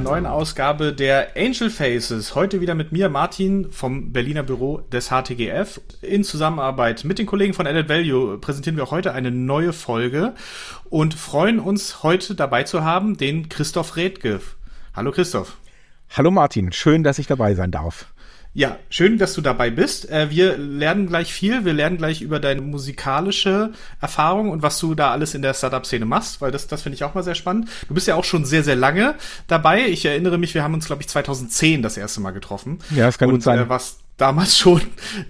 einer neuen Ausgabe der Angel Faces. Heute wieder mit mir, Martin, vom Berliner Büro des HTGF. In Zusammenarbeit mit den Kollegen von Added Value präsentieren wir heute eine neue Folge und freuen uns heute dabei zu haben, den Christoph Redke. Hallo Christoph. Hallo Martin, schön, dass ich dabei sein darf. Ja, schön, dass du dabei bist. Äh, wir lernen gleich viel. Wir lernen gleich über deine musikalische Erfahrung und was du da alles in der Startup-Szene machst, weil das, das finde ich auch mal sehr spannend. Du bist ja auch schon sehr, sehr lange dabei. Ich erinnere mich, wir haben uns, glaube ich, 2010 das erste Mal getroffen. Ja, das kann und, gut sein. Äh, was damals schon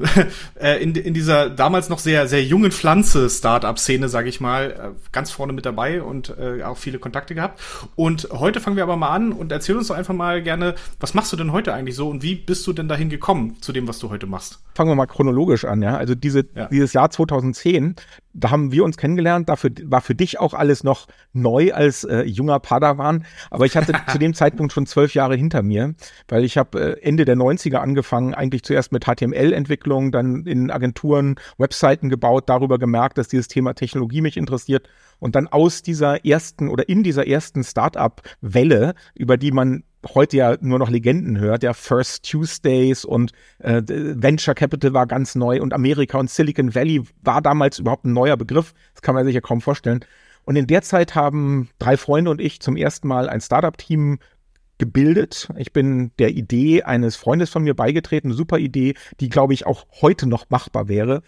äh, in, in dieser damals noch sehr, sehr jungen Pflanze-Startup-Szene, sage ich mal, äh, ganz vorne mit dabei und äh, auch viele Kontakte gehabt. Und heute fangen wir aber mal an und erzähl uns doch einfach mal gerne, was machst du denn heute eigentlich so und wie bist du denn dahin gekommen zu dem, was du heute machst? Fangen wir mal chronologisch an, ja. Also diese, ja. dieses Jahr 2010, da haben wir uns kennengelernt. Dafür war für dich auch alles noch neu als äh, junger Padawan. Aber ich hatte zu dem Zeitpunkt schon zwölf Jahre hinter mir, weil ich habe äh, Ende der 90er angefangen, eigentlich zuerst mit HTML-Entwicklung, dann in Agenturen Webseiten gebaut, darüber gemerkt, dass dieses Thema Technologie mich interessiert und dann aus dieser ersten oder in dieser ersten Startup-Welle, über die man heute ja nur noch Legenden hört, ja, First Tuesdays und äh, Venture Capital war ganz neu und Amerika und Silicon Valley war damals überhaupt ein neuer Begriff. Das kann man sich ja kaum vorstellen. Und in der Zeit haben drei Freunde und ich zum ersten Mal ein Startup-Team gebildet. Ich bin der Idee eines Freundes von mir beigetreten, super Idee, die, glaube ich, auch heute noch machbar wäre.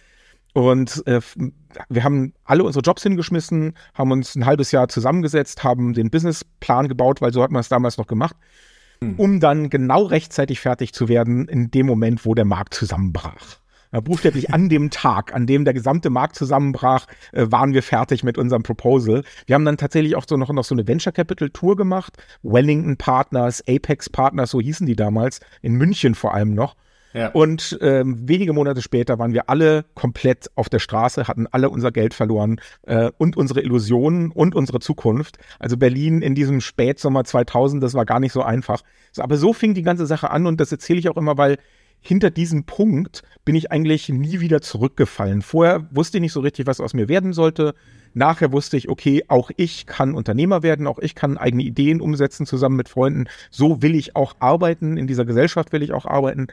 Und äh, wir haben alle unsere Jobs hingeschmissen, haben uns ein halbes Jahr zusammengesetzt, haben den Businessplan gebaut, weil so hat man es damals noch gemacht, hm. um dann genau rechtzeitig fertig zu werden in dem Moment, wo der Markt zusammenbrach. Ja, buchstäblich an dem Tag, an dem der gesamte Markt zusammenbrach, äh, waren wir fertig mit unserem Proposal. Wir haben dann tatsächlich auch so noch, noch so eine Venture Capital Tour gemacht. Wellington Partners, Apex Partners, so hießen die damals, in München vor allem noch. Ja. Und ähm, wenige Monate später waren wir alle komplett auf der Straße, hatten alle unser Geld verloren äh, und unsere Illusionen und unsere Zukunft. Also Berlin in diesem Spätsommer 2000, das war gar nicht so einfach. So, aber so fing die ganze Sache an und das erzähle ich auch immer, weil hinter diesem Punkt bin ich eigentlich nie wieder zurückgefallen. Vorher wusste ich nicht so richtig, was aus mir werden sollte. Nachher wusste ich, okay, auch ich kann Unternehmer werden, auch ich kann eigene Ideen umsetzen zusammen mit Freunden. So will ich auch arbeiten, in dieser Gesellschaft will ich auch arbeiten.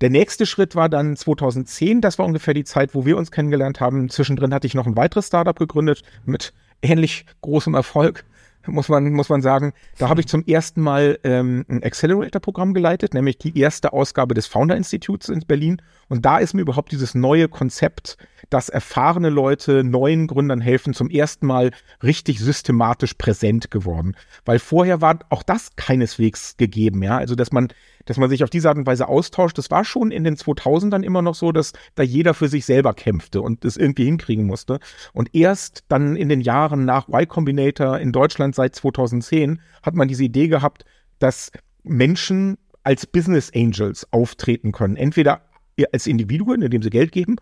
Der nächste Schritt war dann 2010, das war ungefähr die Zeit, wo wir uns kennengelernt haben. Zwischendrin hatte ich noch ein weiteres Startup gegründet mit ähnlich großem Erfolg, muss man, muss man sagen. Da habe ich zum ersten Mal ähm, ein Accelerator-Programm geleitet, nämlich die erste Ausgabe des Founder-Instituts in Berlin. Und da ist mir überhaupt dieses neue Konzept, dass erfahrene Leute neuen Gründern helfen, zum ersten Mal richtig systematisch präsent geworden. Weil vorher war auch das keineswegs gegeben, ja. Also, dass man dass man sich auf diese Art und Weise austauscht. Das war schon in den 2000ern immer noch so, dass da jeder für sich selber kämpfte und es irgendwie hinkriegen musste. Und erst dann in den Jahren nach Y Combinator in Deutschland seit 2010 hat man diese Idee gehabt, dass Menschen als Business Angels auftreten können. Entweder als Individuen, indem sie Geld geben,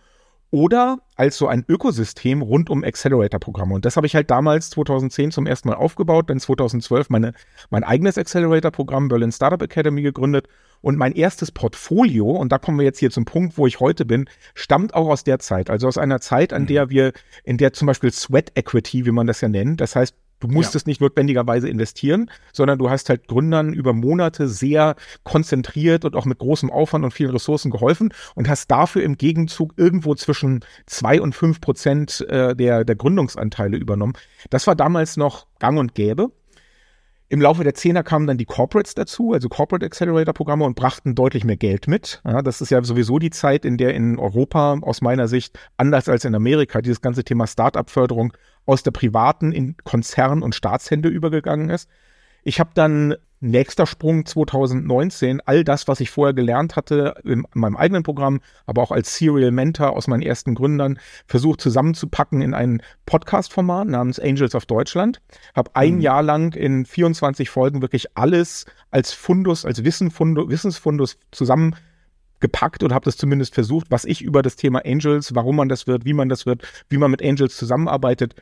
oder als so ein Ökosystem rund um Accelerator-Programme. Und das habe ich halt damals 2010 zum ersten Mal aufgebaut, dann 2012 meine, mein eigenes Accelerator-Programm Berlin Startup Academy gegründet. Und mein erstes Portfolio, und da kommen wir jetzt hier zum Punkt, wo ich heute bin, stammt auch aus der Zeit. Also aus einer Zeit, an mhm. der wir, in der zum Beispiel Sweat Equity, wie man das ja nennt, das heißt Du musstest ja. nicht notwendigerweise investieren, sondern du hast halt Gründern über Monate sehr konzentriert und auch mit großem Aufwand und vielen Ressourcen geholfen und hast dafür im Gegenzug irgendwo zwischen zwei und fünf Prozent äh, der, der Gründungsanteile übernommen. Das war damals noch gang und gäbe. Im Laufe der Zehner kamen dann die Corporates dazu, also Corporate Accelerator Programme und brachten deutlich mehr Geld mit. Ja, das ist ja sowieso die Zeit, in der in Europa aus meiner Sicht, anders als in Amerika, dieses ganze Thema Start-up-Förderung aus der privaten in Konzern- und Staatshände übergegangen ist. Ich habe dann nächster Sprung 2019, all das, was ich vorher gelernt hatte in meinem eigenen Programm, aber auch als Serial Mentor aus meinen ersten Gründern, versucht zusammenzupacken in ein Podcast-Format namens Angels of Deutschland. Habe ein mhm. Jahr lang in 24 Folgen wirklich alles als Fundus, als Wissenfundus, Wissensfundus zusammen gepackt oder habe das zumindest versucht, was ich über das Thema Angels, warum man das wird, wie man das wird, wie man mit Angels zusammenarbeitet,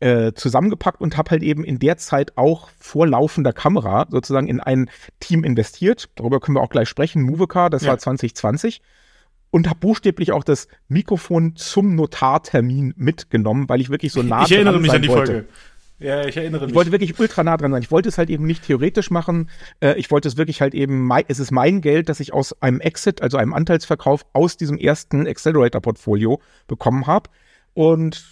äh, zusammengepackt und habe halt eben in der Zeit auch vor laufender Kamera sozusagen in ein Team investiert. Darüber können wir auch gleich sprechen. Movecar, das ja. war 2020. Und habe buchstäblich auch das Mikrofon zum Notartermin mitgenommen, weil ich wirklich so nah Ich erinnere mich an die wollte. Folge. Ja, ich erinnere mich. Ich wollte wirklich ultra nah dran sein. Ich wollte es halt eben nicht theoretisch machen. Äh, ich wollte es wirklich halt eben, es ist mein Geld, das ich aus einem Exit, also einem Anteilsverkauf aus diesem ersten Accelerator-Portfolio bekommen habe. Und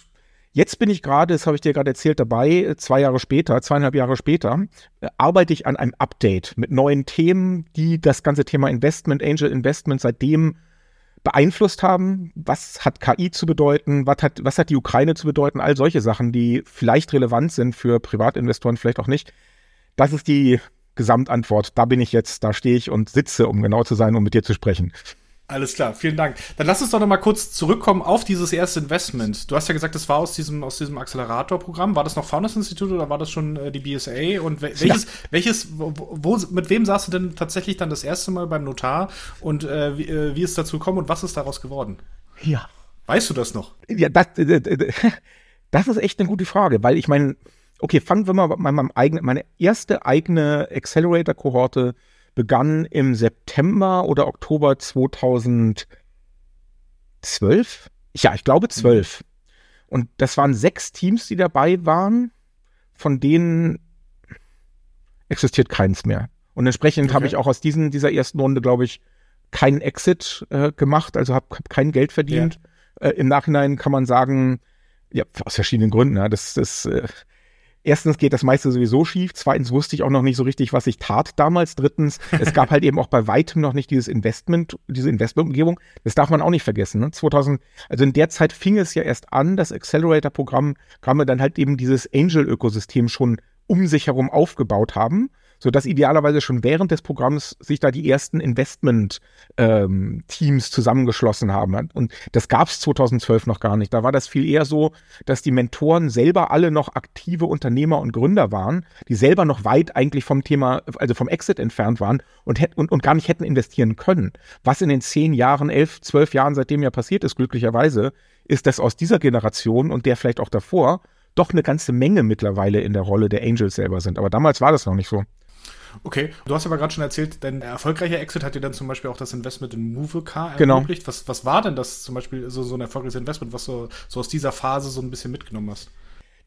Jetzt bin ich gerade, das habe ich dir gerade erzählt, dabei, zwei Jahre später, zweieinhalb Jahre später, äh, arbeite ich an einem Update mit neuen Themen, die das ganze Thema Investment, Angel Investment seitdem beeinflusst haben. Was hat KI zu bedeuten? Was hat, was hat die Ukraine zu bedeuten? All solche Sachen, die vielleicht relevant sind für Privatinvestoren, vielleicht auch nicht. Das ist die Gesamtantwort. Da bin ich jetzt, da stehe ich und sitze, um genau zu sein, um mit dir zu sprechen. Alles klar, vielen Dank. Dann lass uns doch noch mal kurz zurückkommen auf dieses erste Investment. Du hast ja gesagt, das war aus diesem, aus diesem Accelerator-Programm. War das noch Founders Institute oder war das schon äh, die BSA? Und welches, ja. welches, wo, wo, mit wem saßt du denn tatsächlich dann das erste Mal beim Notar? Und äh, wie, äh, wie ist dazu gekommen und was ist daraus geworden? Ja. Weißt du das noch? Ja, das, das ist echt eine gute Frage, weil ich meine, okay, fangen wir mal mit meinem eigenen, meine erste eigene Accelerator-Kohorte begann im September oder Oktober 2012. Ja, ich glaube zwölf. Und das waren sechs Teams, die dabei waren, von denen existiert keins mehr. Und entsprechend okay. habe ich auch aus diesen, dieser ersten Runde, glaube ich, keinen Exit äh, gemacht, also habe hab kein Geld verdient. Ja. Äh, Im Nachhinein kann man sagen, ja, aus verschiedenen Gründen. Ja, das, das äh, Erstens geht das meiste sowieso schief. Zweitens wusste ich auch noch nicht so richtig, was ich tat damals. Drittens, es gab halt eben auch bei weitem noch nicht dieses Investment, diese Investmentumgebung. Das darf man auch nicht vergessen. Ne? 2000, also in der Zeit fing es ja erst an, das Accelerator-Programm, Programme dann halt eben dieses Angel-Ökosystem schon um sich herum aufgebaut haben sodass idealerweise schon während des Programms sich da die ersten Investment-Teams ähm, zusammengeschlossen haben. Und das gab es 2012 noch gar nicht. Da war das viel eher so, dass die Mentoren selber alle noch aktive Unternehmer und Gründer waren, die selber noch weit eigentlich vom Thema, also vom Exit entfernt waren und, und, und gar nicht hätten investieren können. Was in den zehn Jahren, elf, zwölf Jahren seitdem ja passiert ist, glücklicherweise, ist, dass aus dieser Generation und der vielleicht auch davor doch eine ganze Menge mittlerweile in der Rolle der Angels selber sind. Aber damals war das noch nicht so. Okay, du hast aber gerade schon erzählt, dein erfolgreicher Exit hat dir dann zum Beispiel auch das Investment in Movecar genau. ermöglicht. Genau. Was, was war denn das zum Beispiel so, so ein erfolgreiches Investment, was du so aus dieser Phase so ein bisschen mitgenommen hast?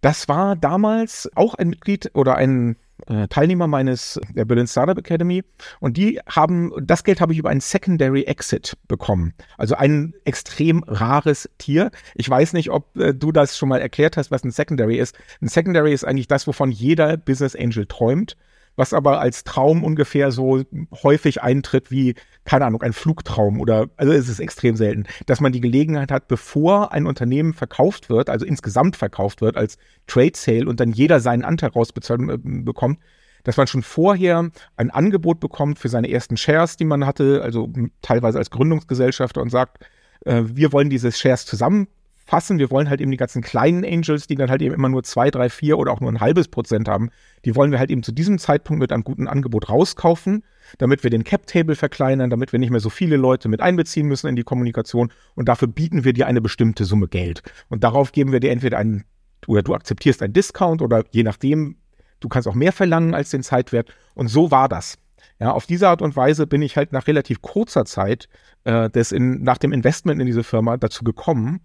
Das war damals auch ein Mitglied oder ein äh, Teilnehmer meines der Berlin Startup Academy und die haben das Geld habe ich über einen Secondary Exit bekommen. Also ein extrem rares Tier. Ich weiß nicht, ob äh, du das schon mal erklärt hast, was ein Secondary ist. Ein Secondary ist eigentlich das, wovon jeder Business Angel träumt was aber als Traum ungefähr so häufig eintritt wie, keine Ahnung, ein Flugtraum oder, also es ist extrem selten, dass man die Gelegenheit hat, bevor ein Unternehmen verkauft wird, also insgesamt verkauft wird als Trade Sale und dann jeder seinen Anteil rausbezahlt äh, bekommt, dass man schon vorher ein Angebot bekommt für seine ersten Shares, die man hatte, also teilweise als Gründungsgesellschafter und sagt, äh, wir wollen diese Shares zusammen fassen. Wir wollen halt eben die ganzen kleinen Angels, die dann halt eben immer nur zwei, drei, vier oder auch nur ein halbes Prozent haben, die wollen wir halt eben zu diesem Zeitpunkt mit einem guten Angebot rauskaufen, damit wir den Cap-Table verkleinern, damit wir nicht mehr so viele Leute mit einbeziehen müssen in die Kommunikation und dafür bieten wir dir eine bestimmte Summe Geld. Und darauf geben wir dir entweder einen, oder du akzeptierst einen Discount oder je nachdem, du kannst auch mehr verlangen als den Zeitwert. Und so war das. Ja, auf diese Art und Weise bin ich halt nach relativ kurzer Zeit äh, des in, nach dem Investment in diese Firma dazu gekommen,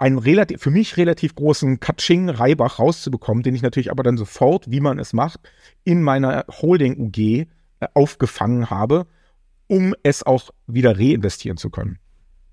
einen relativ, für mich relativ großen Katsching Reibach rauszubekommen, den ich natürlich aber dann sofort, wie man es macht, in meiner Holding UG äh, aufgefangen habe, um es auch wieder reinvestieren zu können.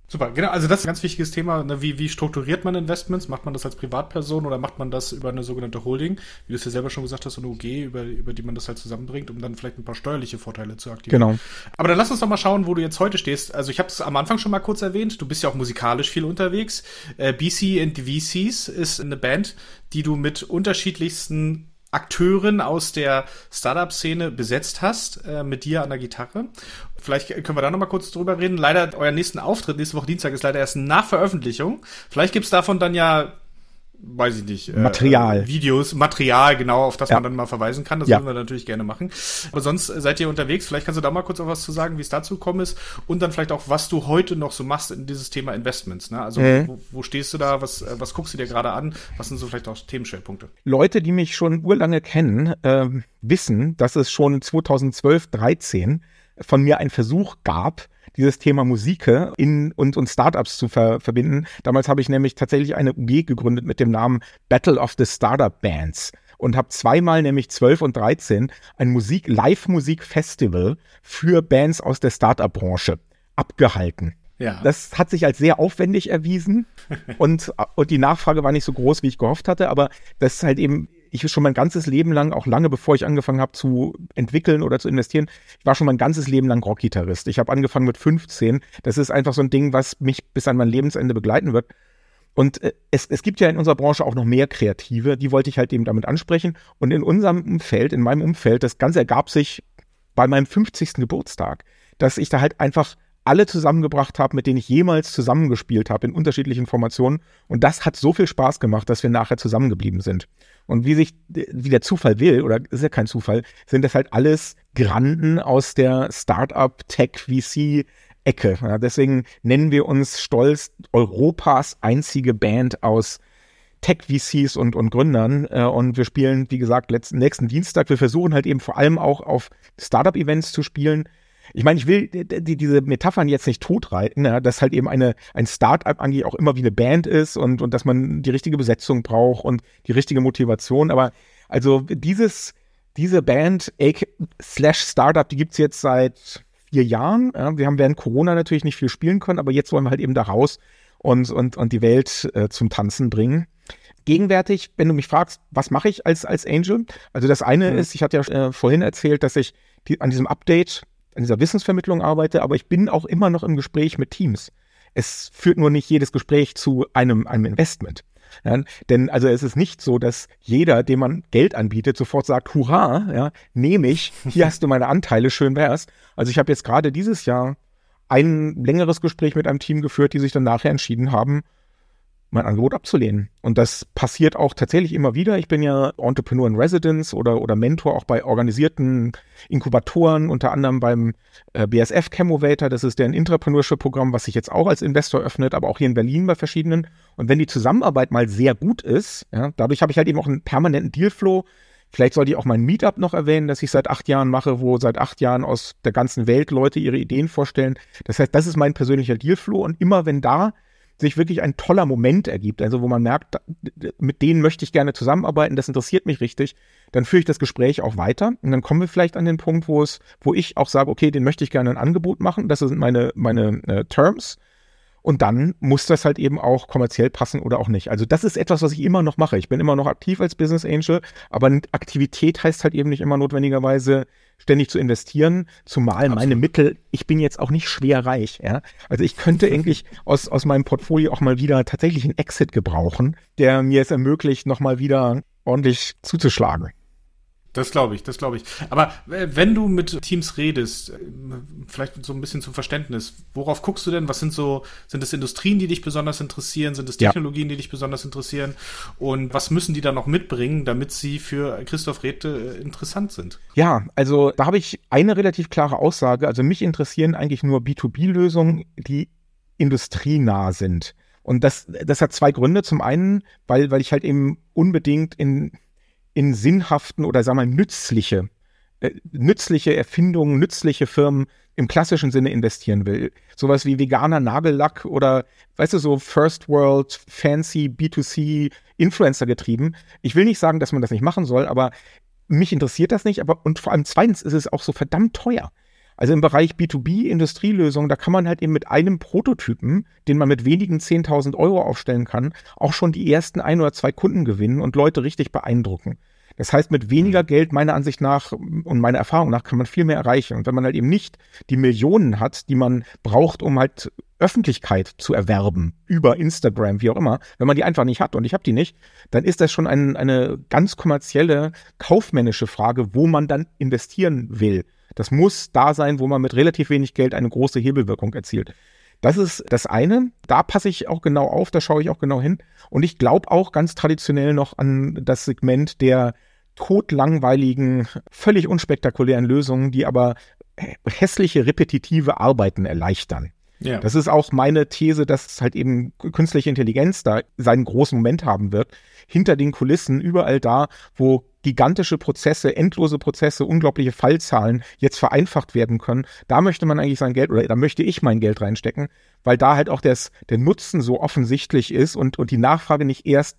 Super, genau. Also das ist ein ganz wichtiges Thema. Ne? Wie, wie strukturiert man Investments? Macht man das als Privatperson oder macht man das über eine sogenannte Holding? Wie du es ja selber schon gesagt hast, eine UG, über, über die man das halt zusammenbringt, um dann vielleicht ein paar steuerliche Vorteile zu aktivieren. Genau. Aber dann lass uns doch mal schauen, wo du jetzt heute stehst. Also ich habe es am Anfang schon mal kurz erwähnt. Du bist ja auch musikalisch viel unterwegs. Äh, BC and VCs ist eine Band, die du mit unterschiedlichsten Akteuren aus der Startup-Szene besetzt hast, äh, mit dir an der Gitarre. Vielleicht können wir da nochmal kurz drüber reden. Leider, euer nächsten Auftritt nächste Woche Dienstag ist leider erst nach Veröffentlichung. Vielleicht gibt's davon dann ja weiß ich nicht, äh, Material. Videos, Material, genau, auf das ja. man dann mal verweisen kann. Das ja. würden wir natürlich gerne machen. Aber sonst seid ihr unterwegs. Vielleicht kannst du da mal kurz auch was zu sagen, wie es dazu gekommen ist und dann vielleicht auch, was du heute noch so machst in dieses Thema Investments. Ne? Also mhm. wo, wo, stehst du da? Was, äh, was guckst du dir gerade an? Was sind so vielleicht auch Themenschwerpunkte? Leute, die mich schon urlange kennen, äh, wissen, dass es schon 2012, 13 von mir einen Versuch gab, dieses Thema Musik in und, und Startups zu ver verbinden. Damals habe ich nämlich tatsächlich eine UG gegründet mit dem Namen Battle of the Startup Bands und habe zweimal, nämlich 12 und 13, ein Musik, Live-Musik-Festival für Bands aus der Startup-Branche abgehalten. Ja. Das hat sich als sehr aufwendig erwiesen und, und die Nachfrage war nicht so groß, wie ich gehofft hatte, aber das ist halt eben, ich schon mein ganzes Leben lang, auch lange bevor ich angefangen habe zu entwickeln oder zu investieren, ich war schon mein ganzes Leben lang Rockgitarrist. Ich habe angefangen mit 15. Das ist einfach so ein Ding, was mich bis an mein Lebensende begleiten wird. Und äh, es, es gibt ja in unserer Branche auch noch mehr Kreative, die wollte ich halt eben damit ansprechen. Und in unserem Umfeld, in meinem Umfeld, das Ganze ergab sich bei meinem 50. Geburtstag, dass ich da halt einfach alle zusammengebracht habe, mit denen ich jemals zusammengespielt habe in unterschiedlichen Formationen. Und das hat so viel Spaß gemacht, dass wir nachher zusammengeblieben sind. Und wie sich, wie der Zufall will, oder ist ja kein Zufall, sind das halt alles Granden aus der Startup, Tech, VC, Ecke. Ja, deswegen nennen wir uns stolz Europas einzige Band aus Tech-VCs und, und Gründern. Äh, und wir spielen, wie gesagt, letzten, nächsten Dienstag. Wir versuchen halt eben vor allem auch auf Startup-Events zu spielen. Ich meine, ich will die, die, diese Metaphern jetzt nicht totreiten, ja, dass halt eben eine, ein Startup eigentlich auch immer wie eine Band ist und, und dass man die richtige Besetzung braucht und die richtige Motivation. Aber also dieses, diese Band slash Startup, die gibt's jetzt seit vier Jahren. Ja, wir haben während Corona natürlich nicht viel spielen können, aber jetzt wollen wir halt eben da raus und, und, und die Welt äh, zum Tanzen bringen. Gegenwärtig, wenn du mich fragst, was mache ich als, als Angel? Also das eine mhm. ist, ich hatte ja äh, vorhin erzählt, dass ich die, an diesem Update, an dieser Wissensvermittlung arbeite, aber ich bin auch immer noch im Gespräch mit Teams. Es führt nur nicht jedes Gespräch zu einem, einem Investment. Ja, denn also es ist nicht so, dass jeder, dem man Geld anbietet, sofort sagt, hurra, ja, nehme ich, hier hast du meine Anteile, schön wär's. Also ich habe jetzt gerade dieses Jahr ein längeres Gespräch mit einem Team geführt, die sich dann nachher entschieden haben, mein Angebot abzulehnen. Und das passiert auch tatsächlich immer wieder. Ich bin ja Entrepreneur in Residence oder, oder Mentor auch bei organisierten Inkubatoren, unter anderem beim äh, BSF Chemovator. Das ist deren Intrapreneurship-Programm, was sich jetzt auch als Investor öffnet, aber auch hier in Berlin bei verschiedenen. Und wenn die Zusammenarbeit mal sehr gut ist, ja, dadurch habe ich halt eben auch einen permanenten Dealflow. Vielleicht sollte ich auch mein Meetup noch erwähnen, das ich seit acht Jahren mache, wo seit acht Jahren aus der ganzen Welt Leute ihre Ideen vorstellen. Das heißt, das ist mein persönlicher Dealflow. Und immer wenn da sich wirklich ein toller Moment ergibt, also wo man merkt, mit denen möchte ich gerne zusammenarbeiten, das interessiert mich richtig, dann führe ich das Gespräch auch weiter und dann kommen wir vielleicht an den Punkt, wo es, wo ich auch sage, okay, den möchte ich gerne ein Angebot machen, das sind meine, meine äh, Terms und dann muss das halt eben auch kommerziell passen oder auch nicht. Also das ist etwas, was ich immer noch mache. Ich bin immer noch aktiv als Business Angel, aber Aktivität heißt halt eben nicht immer notwendigerweise ständig zu investieren, zumal Absolut. meine Mittel, ich bin jetzt auch nicht schwer reich, ja. Also ich könnte eigentlich aus, aus meinem Portfolio auch mal wieder tatsächlich einen Exit gebrauchen, der mir es ermöglicht, nochmal wieder ordentlich zuzuschlagen. Das glaube ich, das glaube ich. Aber äh, wenn du mit Teams redest, äh, vielleicht so ein bisschen zum Verständnis, worauf guckst du denn? Was sind so, sind es Industrien, die dich besonders interessieren? Sind es Technologien, ja. die dich besonders interessieren? Und was müssen die da noch mitbringen, damit sie für Christoph Räthe äh, interessant sind? Ja, also da habe ich eine relativ klare Aussage. Also mich interessieren eigentlich nur B2B-Lösungen, die industrienah sind. Und das, das hat zwei Gründe. Zum einen, weil, weil ich halt eben unbedingt in in sinnhaften oder sagen wir mal nützliche, äh, nützliche Erfindungen, nützliche Firmen im klassischen Sinne investieren will. Sowas wie veganer Nagellack oder, weißt du, so First World, Fancy, B2C, Influencer getrieben. Ich will nicht sagen, dass man das nicht machen soll, aber mich interessiert das nicht. Aber und vor allem zweitens ist es auch so verdammt teuer. Also im Bereich B2B-Industrielösungen, da kann man halt eben mit einem Prototypen, den man mit wenigen 10.000 Euro aufstellen kann, auch schon die ersten ein oder zwei Kunden gewinnen und Leute richtig beeindrucken. Das heißt, mit weniger mhm. Geld, meiner Ansicht nach und meiner Erfahrung nach, kann man viel mehr erreichen. Und wenn man halt eben nicht die Millionen hat, die man braucht, um halt Öffentlichkeit zu erwerben, über Instagram, wie auch immer, wenn man die einfach nicht hat und ich habe die nicht, dann ist das schon ein, eine ganz kommerzielle, kaufmännische Frage, wo man dann investieren will. Das muss da sein, wo man mit relativ wenig Geld eine große Hebelwirkung erzielt. Das ist das eine. Da passe ich auch genau auf, da schaue ich auch genau hin. Und ich glaube auch ganz traditionell noch an das Segment der totlangweiligen, völlig unspektakulären Lösungen, die aber hässliche, repetitive Arbeiten erleichtern. Ja. Das ist auch meine These, dass halt eben künstliche Intelligenz da seinen großen Moment haben wird. Hinter den Kulissen, überall da, wo gigantische Prozesse, endlose Prozesse, unglaubliche Fallzahlen jetzt vereinfacht werden können. Da möchte man eigentlich sein Geld oder da möchte ich mein Geld reinstecken, weil da halt auch das, der Nutzen so offensichtlich ist und, und die Nachfrage nicht erst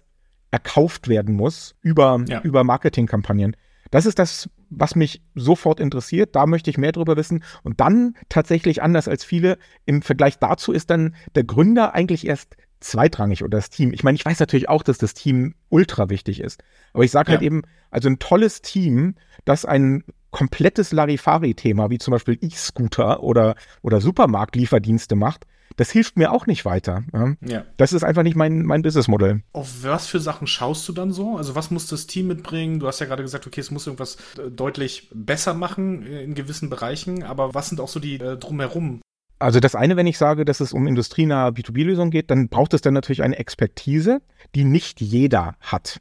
erkauft werden muss über, ja. über Marketingkampagnen. Das ist das, was mich sofort interessiert. Da möchte ich mehr drüber wissen. Und dann tatsächlich anders als viele im Vergleich dazu ist dann der Gründer eigentlich erst zweitrangig oder das Team. Ich meine, ich weiß natürlich auch, dass das Team ultra wichtig ist. Aber ich sage halt ja. halt eben, also ein tolles Team, das ein komplettes Larifari-Thema, wie zum Beispiel E-Scooter oder, oder Supermarktlieferdienste macht, das hilft mir auch nicht weiter. Ja? ja. Das ist einfach nicht mein, mein Businessmodell. Auf was für Sachen schaust du dann so? Also was muss das Team mitbringen? Du hast ja gerade gesagt, okay, es muss irgendwas äh, deutlich besser machen in gewissen Bereichen, aber was sind auch so die äh, drumherum also das eine, wenn ich sage, dass es um industrienahe B2B-Lösungen geht, dann braucht es dann natürlich eine Expertise, die nicht jeder hat.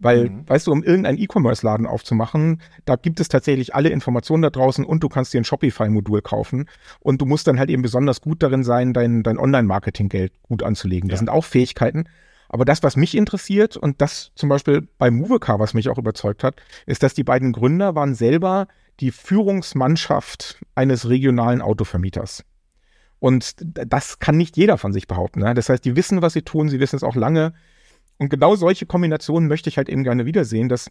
Weil, mhm. weißt du, um irgendeinen E-Commerce-Laden aufzumachen, da gibt es tatsächlich alle Informationen da draußen und du kannst dir ein Shopify-Modul kaufen. Und du musst dann halt eben besonders gut darin sein, dein, dein Online-Marketing-Geld gut anzulegen. Das ja. sind auch Fähigkeiten. Aber das, was mich interessiert und das zum Beispiel bei Movecar, was mich auch überzeugt hat, ist, dass die beiden Gründer waren selber die Führungsmannschaft eines regionalen Autovermieters. Und das kann nicht jeder von sich behaupten. Ne? Das heißt, die wissen, was sie tun, sie wissen es auch lange. Und genau solche Kombinationen möchte ich halt eben gerne wiedersehen, dass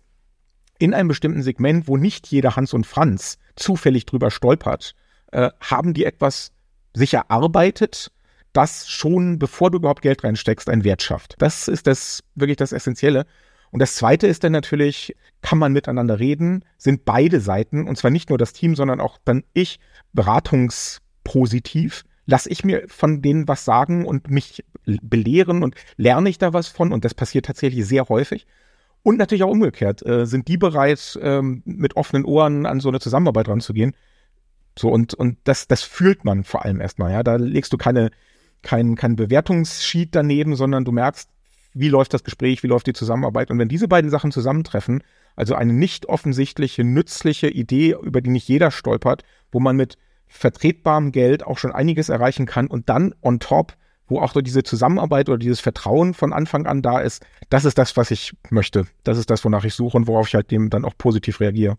in einem bestimmten Segment, wo nicht jeder Hans und Franz zufällig drüber stolpert, äh, haben die etwas sich erarbeitet, das schon, bevor du überhaupt Geld reinsteckst, einen Wert schafft. Das ist das wirklich das Essentielle. Und das Zweite ist dann natürlich, kann man miteinander reden, sind beide Seiten, und zwar nicht nur das Team, sondern auch dann ich, beratungspositiv lasse ich mir von denen was sagen und mich belehren und lerne ich da was von und das passiert tatsächlich sehr häufig. Und natürlich auch umgekehrt, äh, sind die bereit, ähm, mit offenen Ohren an so eine Zusammenarbeit ranzugehen. So, und, und das, das fühlt man vor allem erstmal, ja. Da legst du keine, kein, kein Bewertungssheet daneben, sondern du merkst, wie läuft das Gespräch, wie läuft die Zusammenarbeit. Und wenn diese beiden Sachen zusammentreffen, also eine nicht offensichtliche, nützliche Idee, über die nicht jeder stolpert, wo man mit vertretbarem Geld auch schon einiges erreichen kann und dann on top, wo auch so diese Zusammenarbeit oder dieses Vertrauen von Anfang an da ist, das ist das, was ich möchte. Das ist das, wonach ich suche und worauf ich halt dem dann auch positiv reagiere.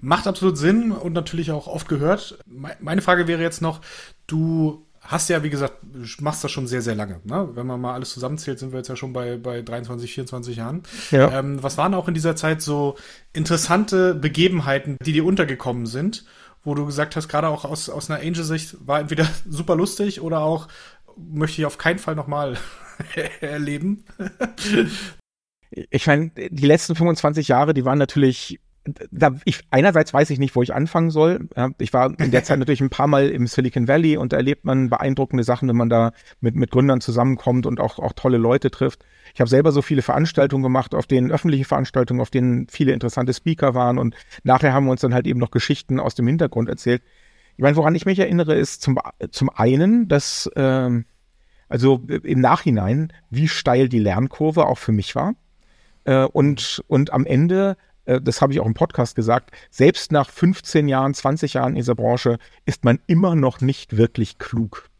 Macht absolut Sinn und natürlich auch oft gehört. Meine Frage wäre jetzt noch, du hast ja, wie gesagt, machst das schon sehr, sehr lange. Ne? Wenn man mal alles zusammenzählt, sind wir jetzt ja schon bei, bei 23, 24 Jahren. Ja. Ähm, was waren auch in dieser Zeit so interessante Begebenheiten, die dir untergekommen sind? Wo du gesagt hast, gerade auch aus, aus einer Angel-Sicht, war entweder super lustig oder auch möchte ich auf keinen Fall nochmal erleben. ich meine, die letzten 25 Jahre, die waren natürlich da, ich, einerseits weiß ich nicht, wo ich anfangen soll. Ja, ich war in der Zeit natürlich ein paar Mal im Silicon Valley und da erlebt man beeindruckende Sachen, wenn man da mit, mit Gründern zusammenkommt und auch, auch tolle Leute trifft. Ich habe selber so viele Veranstaltungen gemacht, auf denen öffentliche Veranstaltungen, auf denen viele interessante Speaker waren und nachher haben wir uns dann halt eben noch Geschichten aus dem Hintergrund erzählt. Ich meine, woran ich mich erinnere, ist zum, zum einen, dass ähm, also im Nachhinein, wie steil die Lernkurve auch für mich war. Äh, und, und am Ende, das habe ich auch im Podcast gesagt, selbst nach 15 Jahren, 20 Jahren in dieser Branche ist man immer noch nicht wirklich klug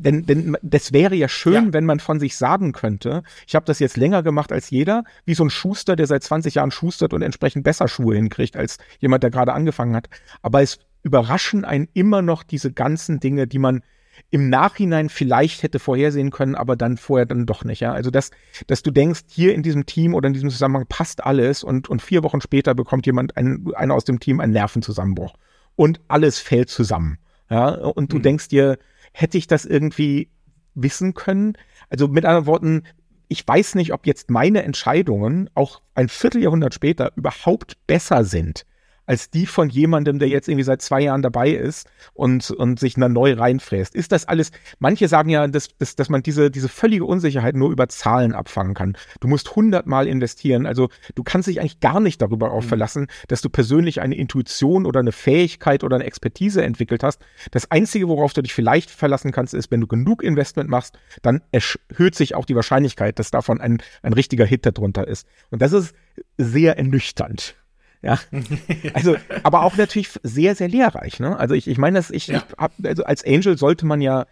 denn, denn das wäre ja schön, ja. wenn man von sich sagen könnte, ich habe das jetzt länger gemacht als jeder, wie so ein Schuster, der seit 20 Jahren schustert und entsprechend besser Schuhe hinkriegt als jemand, der gerade angefangen hat. Aber es überraschen einen immer noch diese ganzen Dinge, die man im Nachhinein vielleicht hätte vorhersehen können, aber dann vorher dann doch nicht. Ja? Also dass, dass du denkst, hier in diesem Team oder in diesem Zusammenhang passt alles und, und vier Wochen später bekommt jemand, ein, einer aus dem Team einen Nervenzusammenbruch und alles fällt zusammen. Ja, und du mhm. denkst dir, hätte ich das irgendwie wissen können? Also mit anderen Worten, ich weiß nicht, ob jetzt meine Entscheidungen auch ein Vierteljahrhundert später überhaupt besser sind als die von jemandem, der jetzt irgendwie seit zwei Jahren dabei ist und, und sich neu reinfräst. Ist das alles, manche sagen ja, dass, dass, dass man diese, diese völlige Unsicherheit nur über Zahlen abfangen kann. Du musst hundertmal investieren. Also du kannst dich eigentlich gar nicht darüber auch mhm. verlassen, dass du persönlich eine Intuition oder eine Fähigkeit oder eine Expertise entwickelt hast. Das Einzige, worauf du dich vielleicht verlassen kannst, ist, wenn du genug Investment machst, dann erhöht sich auch die Wahrscheinlichkeit, dass davon ein, ein richtiger Hit darunter ist. Und das ist sehr ernüchternd. Ja. Also, aber auch natürlich sehr, sehr lehrreich. Ne? Also ich, ich meine, dass ich, ja. ich hab, also als Angel sollte man ja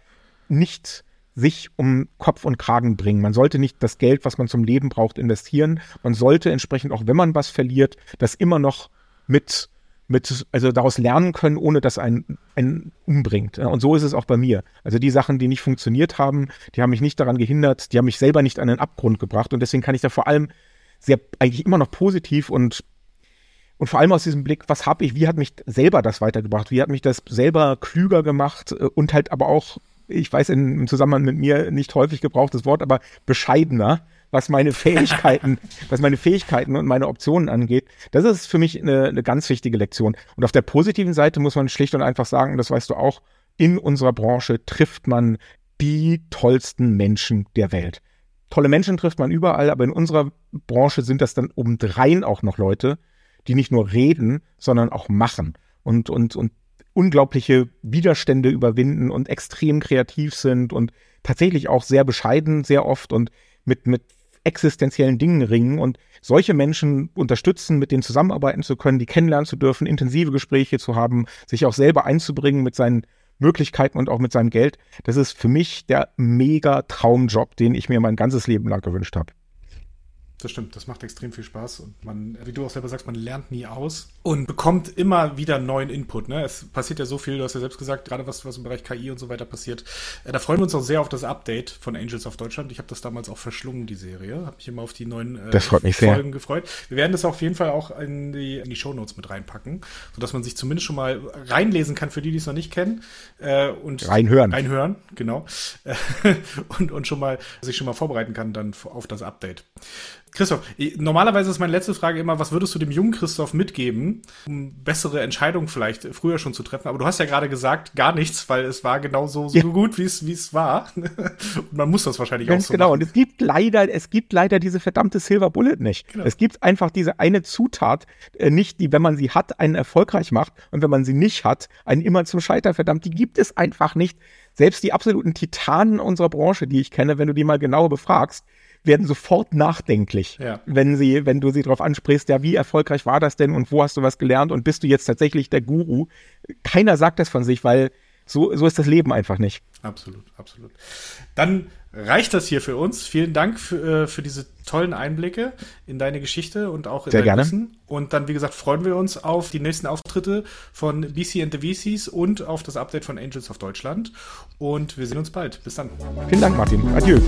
nicht sich um Kopf und Kragen bringen. Man sollte nicht das Geld, was man zum Leben braucht, investieren. Man sollte entsprechend, auch wenn man was verliert, das immer noch mit, mit, also daraus lernen können, ohne dass ein, ein umbringt. Und so ist es auch bei mir. Also die Sachen, die nicht funktioniert haben, die haben mich nicht daran gehindert, die haben mich selber nicht an den Abgrund gebracht. Und deswegen kann ich da vor allem sehr, eigentlich immer noch positiv und und vor allem aus diesem Blick, was habe ich, wie hat mich selber das weitergebracht, wie hat mich das selber klüger gemacht äh, und halt aber auch ich weiß in, im Zusammenhang mit mir nicht häufig gebrauchtes Wort, aber bescheidener, was meine Fähigkeiten, was meine Fähigkeiten und meine Optionen angeht. Das ist für mich eine, eine ganz wichtige Lektion. Und auf der positiven Seite muss man schlicht und einfach sagen, das weißt du auch, in unserer Branche trifft man die tollsten Menschen der Welt. Tolle Menschen trifft man überall, aber in unserer Branche sind das dann obendrein auch noch Leute, die nicht nur reden, sondern auch machen. Und, und, und unglaubliche Widerstände überwinden und extrem kreativ sind und tatsächlich auch sehr bescheiden, sehr oft und mit, mit existenziellen Dingen ringen und solche Menschen unterstützen, mit denen zusammenarbeiten zu können, die kennenlernen zu dürfen, intensive Gespräche zu haben, sich auch selber einzubringen mit seinen Möglichkeiten und auch mit seinem Geld. Das ist für mich der mega Traumjob, den ich mir mein ganzes Leben lang gewünscht habe. Das stimmt, das macht extrem viel Spaß und man, wie du auch selber sagst, man lernt nie aus und bekommt immer wieder neuen Input. Ne? Es passiert ja so viel, du hast ja selbst gesagt, gerade was, was im Bereich KI und so weiter passiert. Äh, da freuen wir uns auch sehr auf das Update von Angels of Deutschland. Ich habe das damals auch verschlungen, die Serie. Habe mich immer auf die neuen äh, Folgen sehr. gefreut. Wir werden das auf jeden Fall auch in die, in die Shownotes mit reinpacken, sodass man sich zumindest schon mal reinlesen kann, für die, die es noch nicht kennen. Äh, und reinhören. Reinhören, genau. und, und schon mal sich schon mal vorbereiten kann dann auf das Update. Christoph, normalerweise ist meine letzte Frage immer, was würdest du dem jungen Christoph mitgeben, um bessere Entscheidungen vielleicht früher schon zu treffen? Aber du hast ja gerade gesagt, gar nichts, weil es war genau so, so ja. gut, wie es, wie es war. Und man muss das wahrscheinlich Ganz auch so genau. Machen. Und es gibt leider, es gibt leider diese verdammte Silver Bullet nicht. Genau. Es gibt einfach diese eine Zutat äh, nicht, die, wenn man sie hat, einen erfolgreich macht und wenn man sie nicht hat, einen immer zum Scheitern verdammt. Die gibt es einfach nicht. Selbst die absoluten Titanen unserer Branche, die ich kenne, wenn du die mal genauer befragst, werden sofort nachdenklich, ja. wenn sie, wenn du sie darauf ansprichst, ja, wie erfolgreich war das denn und wo hast du was gelernt und bist du jetzt tatsächlich der Guru? Keiner sagt das von sich, weil so, so ist das Leben einfach nicht. Absolut, absolut. Dann reicht das hier für uns. Vielen Dank für, äh, für diese tollen Einblicke in deine Geschichte und auch in Sehr dein gerne. Wissen. Und dann, wie gesagt, freuen wir uns auf die nächsten Auftritte von BC and the VCs und auf das Update von Angels of Deutschland. Und wir sehen uns bald. Bis dann. Vielen Dank, Martin. Adieu.